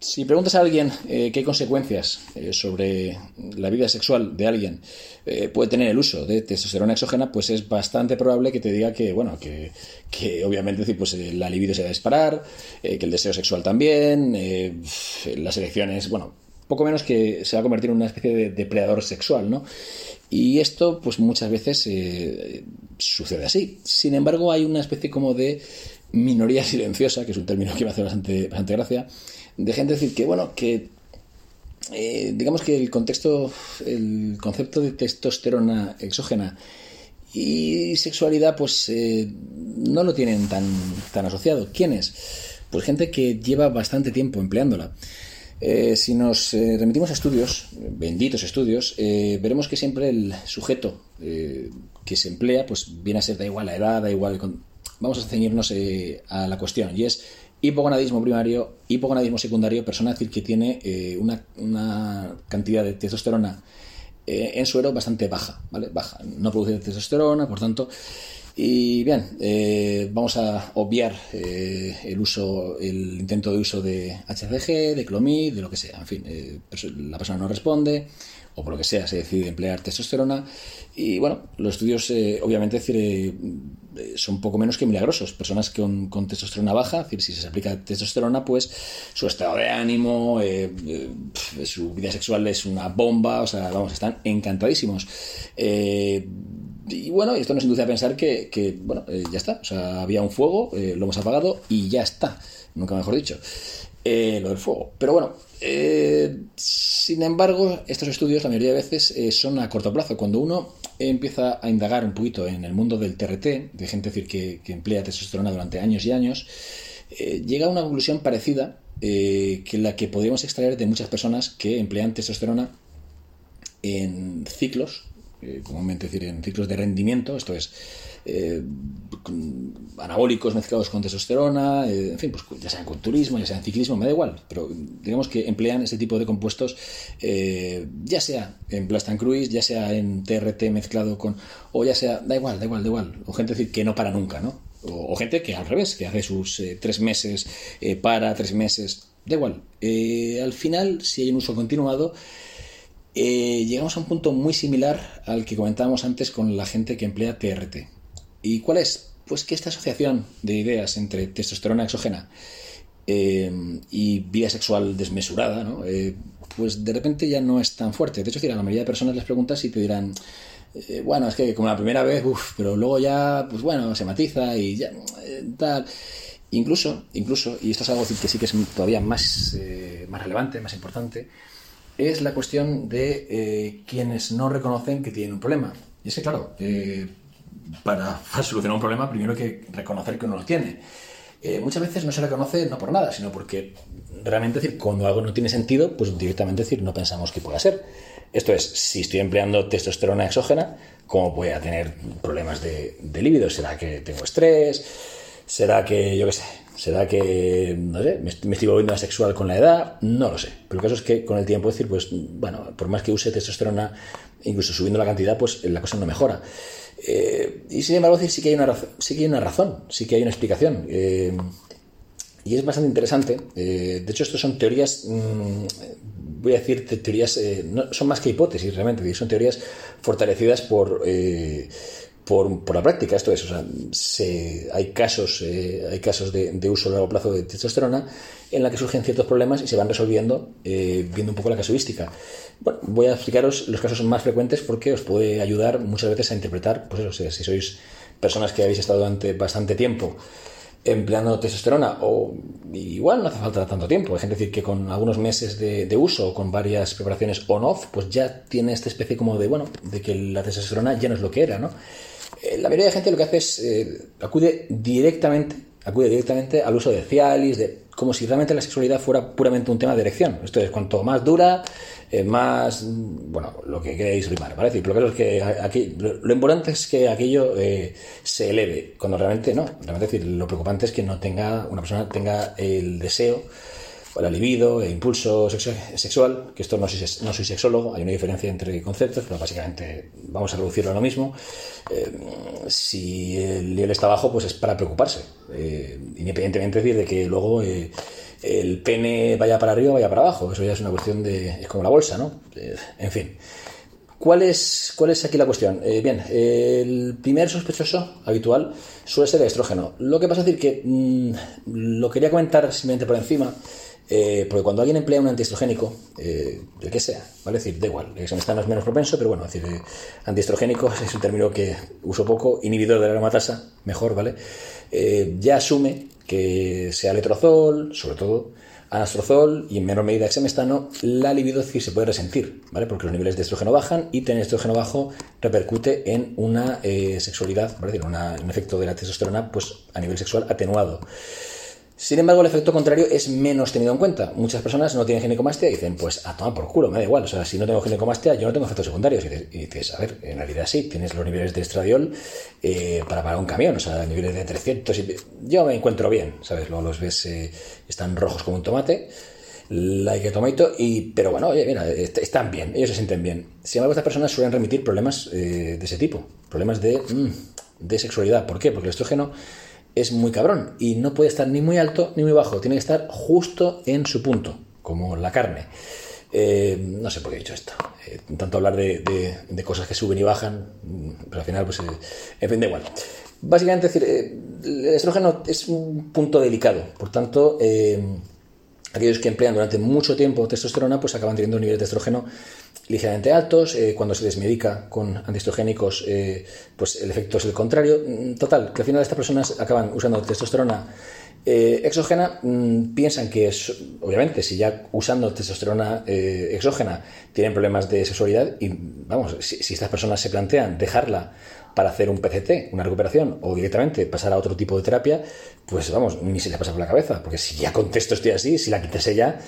si preguntas a alguien eh, qué consecuencias eh, sobre la vida sexual de alguien eh, puede tener el uso de testosterona exógena, pues es bastante probable que te diga que, bueno, que, obviamente decir, pues, la libido se va a disparar, que el deseo sexual también, las elecciones, bueno, poco menos que se va a convertir en una especie de depredador sexual, ¿no? Y esto, pues muchas veces sucede así. Sin embargo, hay una especie como de minoría silenciosa, que es un término que me hace bastante, bastante gracia, de gente decir que, bueno, que eh, digamos que el contexto, el concepto de testosterona exógena y sexualidad, pues eh, no lo tienen tan, tan asociado. ¿Quiénes? Pues gente que lleva bastante tiempo empleándola. Eh, si nos remitimos a estudios, benditos estudios, veremos que siempre el sujeto que se emplea, pues viene a ser da igual la edad, da igual. Vamos a ceñirnos a la cuestión, y es hipogonadismo primario, hipogonadismo secundario, persona que tiene eh, una, cantidad de testosterona eh, en suero bastante baja, ¿vale? Baja, no produce testosterona, por tanto. Y bien, eh, vamos a obviar el uso, el intento de uso de HCG, de clomid, de lo que sea. En fin, la persona no responde, o por lo que sea, se decide emplear testosterona. Y bueno, los estudios, eh, obviamente, decir, eh, son poco menos que milagrosos. Personas con, testosterona baja, decir, si se aplica testosterona, pues su estado de ánimo, eh, su vida sexual es una bomba, o sea, vamos, están encantadísimos. Y bueno, esto nos induce a pensar que, que bueno, ya está. O sea, había un fuego, lo hemos apagado y ya está. Nunca mejor dicho. lo del fuego. Pero bueno, eh, sin embargo, estos estudios la mayoría de veces eh, son a corto plazo. Cuando uno empieza a indagar un poquito en el mundo del TRT, de gente decir que, emplea testosterona durante años y años, eh, llega a una conclusión parecida que la que podríamos extraer de muchas personas que emplean testosterona en ciclos, comúnmente decir en ciclos de rendimiento, esto es eh, anabólicos mezclados con testosterona, eh, en fin, pues ya sea en culturismo, ya sea en ciclismo, me da igual, pero digamos que emplean ese tipo de compuestos, eh, ya sea en Blast Cruise, ya sea en TRT mezclado con, o ya sea, da igual, da igual, da igual, o gente decir que no para nunca, ¿no? O, gente que al revés, que hace sus tres meses, para tres meses, da igual. al final, si hay un uso continuado, llegamos a un punto muy similar al que comentábamos antes con la gente que emplea TRT. ¿Y cuál es? Pues que esta asociación de ideas entre testosterona exógena eh, y vida sexual desmesurada, ¿no? Eh, pues de repente ya no es tan fuerte. De hecho, a la mayoría de personas les preguntas y te dirán, eh, bueno, es que como la primera vez, uff, pero luego ya, pues bueno, se matiza y ya, tal. Incluso, incluso, y esto es algo que sí que es todavía más, más relevante, más importante, es la cuestión de quienes no reconocen que tienen un problema. Y es que, claro, para, solucionar un problema primero hay que reconocer que uno lo tiene. Eh, muchas veces no se reconoce no por nada, sino porque realmente decir, cuando algo no tiene sentido, pues directamente decir, no pensamos que pueda ser. Esto es, si estoy empleando testosterona exógena, ¿cómo voy a tener problemas de, de? ¿Será que tengo estrés? ¿Será que, yo qué sé, será que, no sé, me, estoy volviendo asexual con la edad? No lo sé. Pero el caso es que con el tiempo decir, pues, bueno, por más que use testosterona, incluso subiendo la cantidad, pues la cosa no mejora. Eh, y sin embargo, sí que, hay una razón, sí que hay una razón, sí que hay una explicación. Eh, y es bastante interesante. Eh, de hecho, esto son teorías, mm, voy a decir teorías, no, son más que hipótesis realmente, son teorías fortalecidas por, por, la práctica. Esto es, o sea, hay casos, hay casos de, de, uso a largo plazo de testosterona en la que surgen ciertos problemas y se van resolviendo viendo un poco la casuística. Bueno, voy a explicaros los casos más frecuentes porque os puede ayudar muchas veces a interpretar, pues eso, si, sois personas que habéis estado durante bastante tiempo empleando testosterona o igual no hace falta tanto tiempo. Hay gente decir que con algunos meses de, uso o con varias preparaciones on-off, pues ya tiene esta especie como de, bueno, de que la testosterona ya no es lo que era, ¿no? Eh, la mayoría de gente lo que hace es eh, acude directamente acude directamente al uso de Cialis, de, como si realmente la sexualidad fuera puramente un tema de erección. Esto es, cuanto más dura, eh, más, bueno, lo que queréis rimar, ¿vale? Lo que es que aquí, lo, importante es que aquello eh, se eleve, cuando realmente no. Realmente decir, lo preocupante es que no tenga, una persona tenga el deseo, el libido, el impulso sexual, que esto no soy, no soy sexólogo, hay una diferencia entre conceptos, pero básicamente vamos a reducirlo a lo mismo. Eh, si el nivel está bajo, pues es para preocuparse, independientemente de que luego el pene vaya para arriba o vaya para abajo. Eso ya es una cuestión de. es como la bolsa, ¿no? Eh, en fin. ¿Cuál es, ¿Cuál es aquí la cuestión? Eh, bien, el primer sospechoso habitual suele ser el estrógeno. Lo que pasa es decir que mm, lo quería comentar simplemente por encima, eh, porque cuando alguien emplea un antiestrogénico, eh, el que sea, ¿vale? Es decir, da igual, el examen es menos propenso, pero bueno, es decir, eh, antiestrogénico es un término que uso poco, inhibidor de la aromatasa, mejor, ¿vale? ya asume que sea letrozol, sobre todo, anastrozol y en menor medida exemestano, la libido sí se puede resentir, ¿vale? Porque los niveles de estrógeno bajan y tener estrógeno bajo repercute en una sexualidad, ¿vale? un efecto de la testosterona pues, a nivel sexual atenuado. Sin embargo, el efecto contrario es menos tenido en cuenta. Muchas personas no tienen ginecomastia y dicen, pues a tomar por culo, me da igual. O sea, si no tengo ginecomastia, yo no tengo efectos secundarios. Y dices, a ver, en realidad sí, tienes los niveles de estradiol eh, para pagar un camión, o sea, niveles de 300. Y... Yo me encuentro bien, ¿sabes? Luego los ves, eh, están rojos como un tomate, like tomato, y, pero bueno, oye, mira, están bien, ellos se sienten bien. Sin embargo, estas personas suelen remitir problemas eh, de ese tipo, problemas de, mm, de sexualidad. ¿Por qué? Porque el estrógeno es muy cabrón y no puede estar ni muy alto ni muy bajo, tiene que estar justo en su punto, como la carne. Eh, no sé por qué he dicho esto. Eh, tanto hablar de, cosas que suben y bajan, pero al final, pues, eh, en fin, da igual. Básicamente, decir, el estrógeno es un punto delicado, por tanto, aquellos que emplean durante mucho tiempo testosterona, pues acaban teniendo niveles de estrógeno ligeramente altos, eh, cuando se desmedica con antiestrogénicos, eh, pues el efecto es el contrario. Mm, total, que al final estas personas acaban usando testosterona eh, exógena, mm, piensan que, es, obviamente, si ya usando testosterona exógena tienen problemas de sexualidad, y vamos, si, estas personas se plantean dejarla para hacer un PCT, una recuperación, o directamente pasar a otro tipo de terapia, pues vamos, ni se les pasa por la cabeza, porque si ya contesto estoy así, si la quitase ya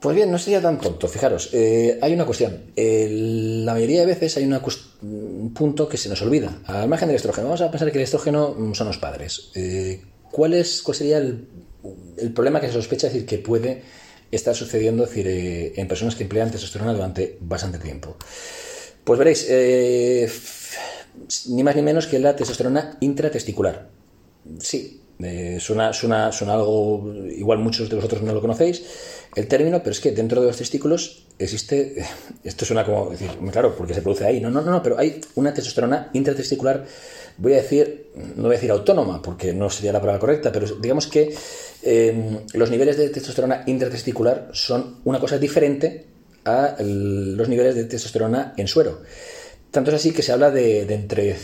pues bien, no sería tan tonto. Fijaros, eh, hay una cuestión. la mayoría de veces hay un punto que se nos olvida. Al margen del estrógeno, vamos a pensar que el estrógeno mm, son los padres. Eh, ¿cuál, es, ¿Cuál sería el, problema que se sospecha decir, que puede estar sucediendo decir, eh, en personas que emplean testosterona durante bastante tiempo? Pues veréis, ni más ni menos que la testosterona intratesticular. Sí, suena, suena, suena algo, igual muchos de vosotros no lo conocéis el término, pero es que dentro de los testículos existe, esto suena como decir, claro, porque se produce ahí, no, no, no, pero hay una testosterona intratesticular, voy a decir, no voy a decir autónoma, porque no sería la palabra correcta, pero digamos que em, los niveles de testosterona intratesticular son una cosa diferente a los niveles de testosterona en suero. Tanto es así que se habla de, entre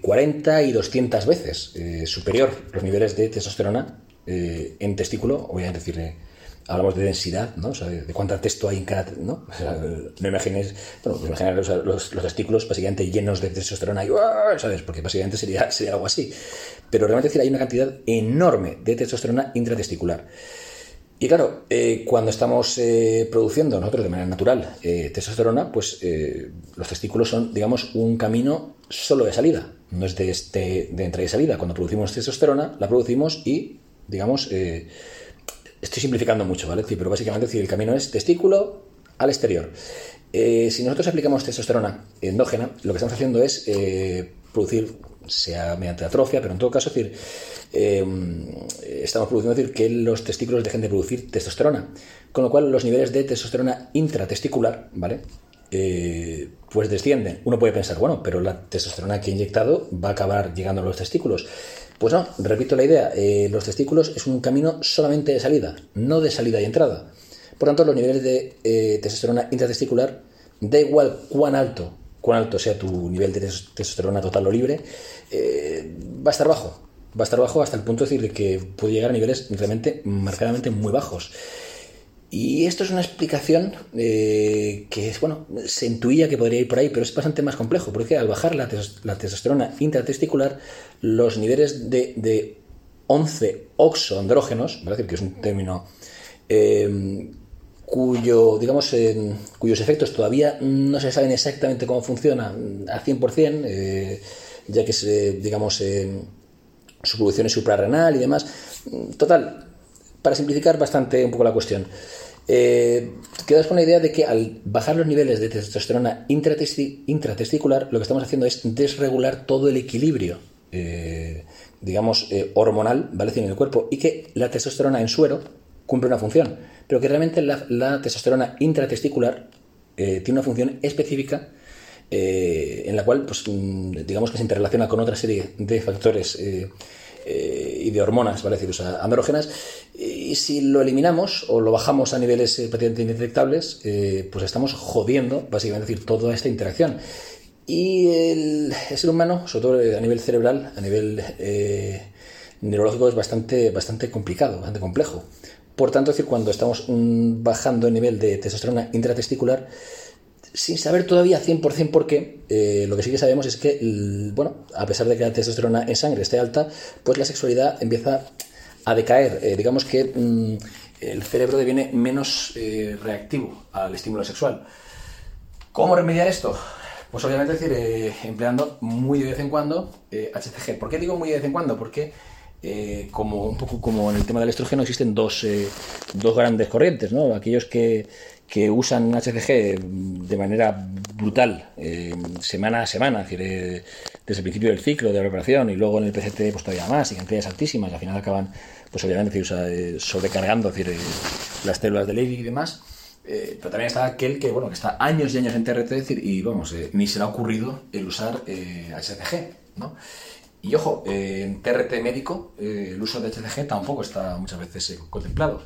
40 eh, y 200 veces eh, superior los niveles de testosterona eh, en testículo, obviamente decir hablamos de densidad, ¿no? O sea, de, cuánta texto hay en cada, ¿no? no imagines, bueno, pues los, testículos básicamente llenos de testosterona y, ¿sabes? Porque básicamente sería, sería algo así. Pero realmente decir, hay una cantidad enorme de testosterona intratesticular. Y claro, eh, cuando estamos eh, produciendo nosotros de manera natural eh, testosterona, pues los testículos son, digamos, un camino solo de salida, no es de, este, de entrada y salida. Cuando producimos testosterona, la producimos y, digamos, Estoy simplificando mucho, ¿vale? pero básicamente el camino es testículo al exterior. Si nosotros aplicamos testosterona endógena, lo que estamos haciendo es producir, sea mediante atrofia, pero en todo caso, decir, eh, estamos produciendo decir, que los testículos dejen de producir testosterona. Con lo cual, los niveles de testosterona intratesticular, ¿vale? pues descienden. Uno puede pensar, bueno, pero la testosterona que he inyectado va a acabar llegando a los testículos. Pues no, repito la idea, eh, los testículos es un camino solamente de salida, no de salida y entrada. Por tanto, los niveles de eh, testosterona intratesticular, da igual cuán alto, cuán alto sea tu nivel de testosterona total o libre, eh, va a estar bajo. Va a estar bajo hasta el punto de decir que puede llegar a niveles realmente marcadamente muy bajos. Y esto es una explicación eh, que, bueno, se intuía que podría ir por ahí, pero es bastante más complejo, porque al bajar la, testosterona intratesticular, los niveles de, 11 oxoandrógenos, decir que es un término eh, cuyo, digamos, cuyos efectos todavía no se saben exactamente cómo funcionan al 100%, eh, ya que, se, digamos, su producción es suprarrenal y demás. Total, para simplificar bastante un poco la cuestión. Eh, quedas con la idea de que al bajar los niveles de testosterona intratesticular, lo que estamos haciendo es desregular todo el equilibrio, eh, digamos, eh, hormonal, ¿vale? En el cuerpo, y que la testosterona en suero, cumple una función, pero que realmente la, testosterona intratesticular eh, tiene una función específica eh, en la cual, pues, mm, digamos que se interrelaciona con otra serie de factores eh, y de hormonas, ¿vale? decir, o andrógenas, y si lo eliminamos o lo bajamos a niveles prácticamente indetectables, pues estamos jodiendo, básicamente, decir, toda esta interacción. Y el, ser humano, sobre todo a nivel cerebral, a nivel neurológico, es bastante, bastante complicado, bastante complejo. Por tanto, decir, cuando estamos mm, bajando el nivel de testosterona intratesticular, sin saber todavía 100% por qué, eh, lo que sí que sabemos es que, bueno, a pesar de que la testosterona en sangre esté alta, pues la sexualidad empieza a decaer. Eh, digamos que mm, el cerebro deviene menos eh, reactivo al estímulo sexual. ¿Cómo remediar esto? Pues obviamente decir, empleando muy de vez en cuando HCG. ¿Por qué digo muy de vez en cuando? Porque eh, como un poco como en el tema del estrógeno existen dos, eh, dos grandes corrientes, ¿no? Aquellos que, que, usan HCG de manera brutal, eh, semana a semana, desde el principio del ciclo de preparación y luego en el PCT pues todavía más y cantidades altísimas, y al final acaban pues obviamente sobrecargando decir, las células de Levy y demás. pero también está aquel que, bueno, que está años y años en TRT decir, y vamos, ni se le ha ocurrido el usar HCG, ¿no? Y ojo, en TRT médico eh, el uso de HCG tampoco está muchas veces eh, contemplado.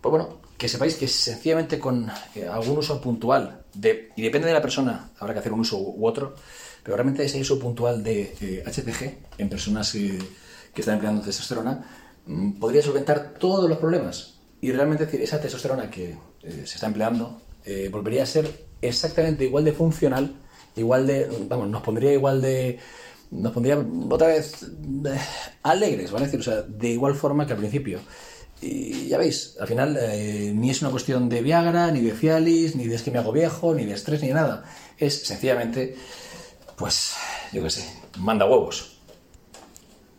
Pues bueno, que sepáis que sencillamente con eh, algún uso puntual, de, y depende de la persona, habrá que hacer un uso u otro, pero realmente ese uso puntual de HCG en personas que están empleando testosterona mm, podría solventar todos los problemas. Y realmente esa testosterona que se está empleando volvería a ser exactamente igual de funcional, igual de, vamos, nos pondría igual de nos pondría otra vez eh, alegres, ¿vale? Decir, o sea, de igual forma que al principio. Y ya veis, al final eh, ni es una cuestión de Viagra, ni de Cialis, ni de es que me hago viejo, ni de estrés, ni nada. Es sencillamente, pues, yo qué sé, manda huevos.